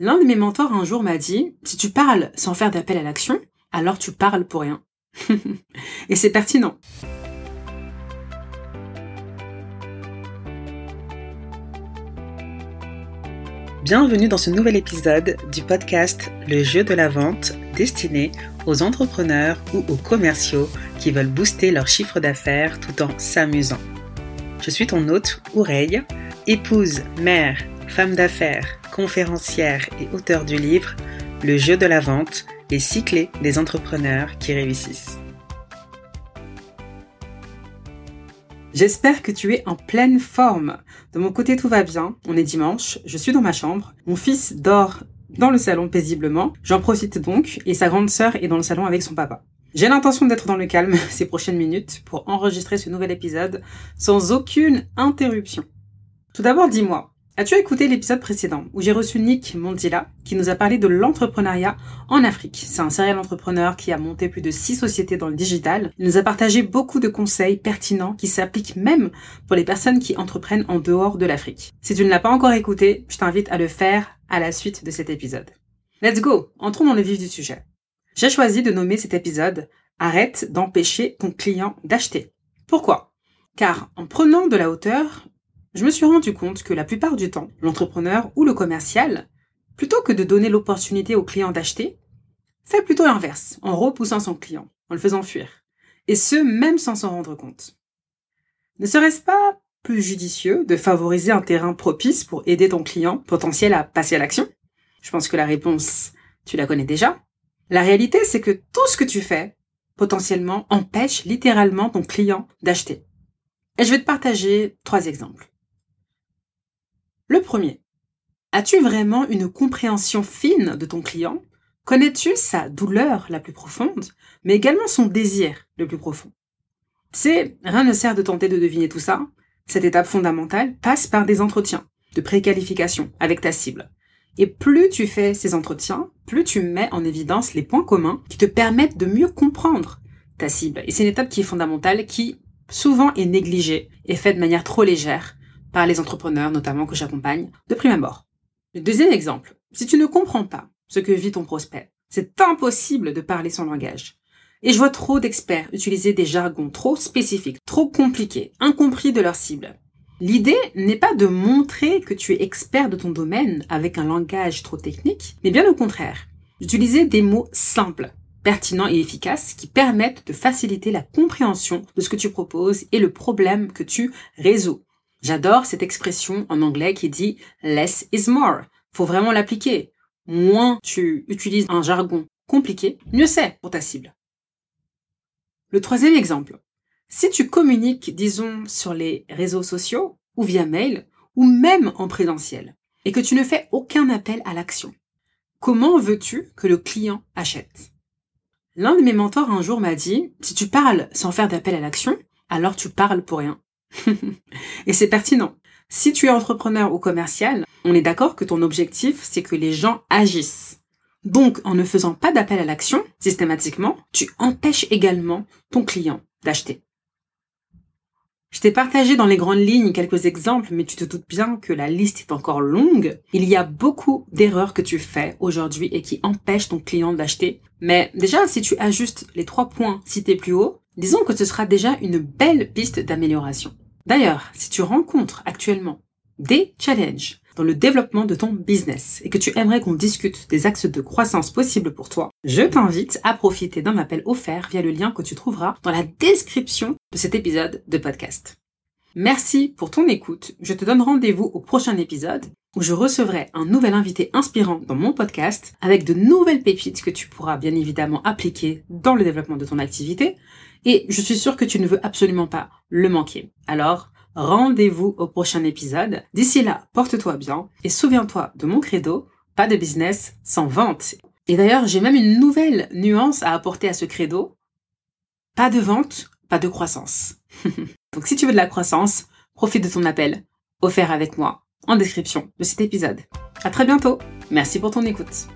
L'un de mes mentors un jour m'a dit, si tu parles sans faire d'appel à l'action, alors tu parles pour rien. Et c'est pertinent. Bienvenue dans ce nouvel épisode du podcast Le jeu de la vente destiné aux entrepreneurs ou aux commerciaux qui veulent booster leur chiffre d'affaires tout en s'amusant. Je suis ton hôte, Oureille, épouse, mère, femme d'affaires, conférencière et auteur du livre Le jeu de la vente, les six des entrepreneurs qui réussissent. J'espère que tu es en pleine forme. De mon côté, tout va bien. On est dimanche, je suis dans ma chambre. Mon fils dort dans le salon paisiblement. J'en profite donc et sa grande sœur est dans le salon avec son papa. J'ai l'intention d'être dans le calme ces prochaines minutes pour enregistrer ce nouvel épisode sans aucune interruption. Tout d'abord, dis-moi, As-tu écouté l'épisode précédent où j'ai reçu Nick Mondila qui nous a parlé de l'entrepreneuriat en Afrique? C'est un serial entrepreneur qui a monté plus de six sociétés dans le digital. Il nous a partagé beaucoup de conseils pertinents qui s'appliquent même pour les personnes qui entreprennent en dehors de l'Afrique. Si tu ne l'as pas encore écouté, je t'invite à le faire à la suite de cet épisode. Let's go Entrons dans le vif du sujet. J'ai choisi de nommer cet épisode Arrête d'empêcher ton client d'acheter. Pourquoi? Car en prenant de la hauteur, je me suis rendu compte que la plupart du temps, l'entrepreneur ou le commercial, plutôt que de donner l'opportunité au client d'acheter, fait plutôt l'inverse, en repoussant son client, en le faisant fuir. Et ce, même sans s'en rendre compte. Ne serait-ce pas plus judicieux de favoriser un terrain propice pour aider ton client potentiel à passer à l'action? Je pense que la réponse, tu la connais déjà. La réalité, c'est que tout ce que tu fais, potentiellement, empêche littéralement ton client d'acheter. Et je vais te partager trois exemples. Le premier. As-tu vraiment une compréhension fine de ton client? Connais-tu sa douleur la plus profonde, mais également son désir le plus profond? C'est, rien ne sert de tenter de deviner tout ça. Cette étape fondamentale passe par des entretiens de préqualification avec ta cible. Et plus tu fais ces entretiens, plus tu mets en évidence les points communs qui te permettent de mieux comprendre ta cible. Et c'est une étape qui est fondamentale, qui souvent est négligée et faite de manière trop légère par les entrepreneurs notamment que j'accompagne de prime abord. Le deuxième exemple, si tu ne comprends pas ce que vit ton prospect, c'est impossible de parler son langage. Et je vois trop d'experts utiliser des jargons trop spécifiques, trop compliqués, incompris de leur cible. L'idée n'est pas de montrer que tu es expert de ton domaine avec un langage trop technique, mais bien au contraire, d'utiliser des mots simples, pertinents et efficaces qui permettent de faciliter la compréhension de ce que tu proposes et le problème que tu résous. J'adore cette expression en anglais qui dit less is more. Faut vraiment l'appliquer. Moins tu utilises un jargon compliqué, mieux c'est pour ta cible. Le troisième exemple. Si tu communiques, disons, sur les réseaux sociaux, ou via mail, ou même en présentiel, et que tu ne fais aucun appel à l'action, comment veux-tu que le client achète? L'un de mes mentors un jour m'a dit, si tu parles sans faire d'appel à l'action, alors tu parles pour rien. et c'est pertinent. Si tu es entrepreneur ou commercial, on est d'accord que ton objectif, c'est que les gens agissent. Donc, en ne faisant pas d'appel à l'action, systématiquement, tu empêches également ton client d'acheter. Je t'ai partagé dans les grandes lignes quelques exemples, mais tu te doutes bien que la liste est encore longue. Il y a beaucoup d'erreurs que tu fais aujourd'hui et qui empêchent ton client d'acheter. Mais déjà, si tu ajustes les trois points cités plus haut, disons que ce sera déjà une belle piste d'amélioration. D'ailleurs, si tu rencontres actuellement des challenges dans le développement de ton business et que tu aimerais qu'on discute des axes de croissance possibles pour toi, je t'invite à profiter d'un appel offert via le lien que tu trouveras dans la description de cet épisode de podcast. Merci pour ton écoute. Je te donne rendez-vous au prochain épisode où je recevrai un nouvel invité inspirant dans mon podcast avec de nouvelles pépites que tu pourras bien évidemment appliquer dans le développement de ton activité et je suis sûre que tu ne veux absolument pas le manquer. Alors, rendez-vous au prochain épisode. D'ici là, porte-toi bien et souviens-toi de mon credo, pas de business sans vente. Et d'ailleurs, j'ai même une nouvelle nuance à apporter à ce credo. Pas de vente, pas de croissance. Donc si tu veux de la croissance, profite de ton appel, offert avec moi, en description de cet épisode. À très bientôt. Merci pour ton écoute.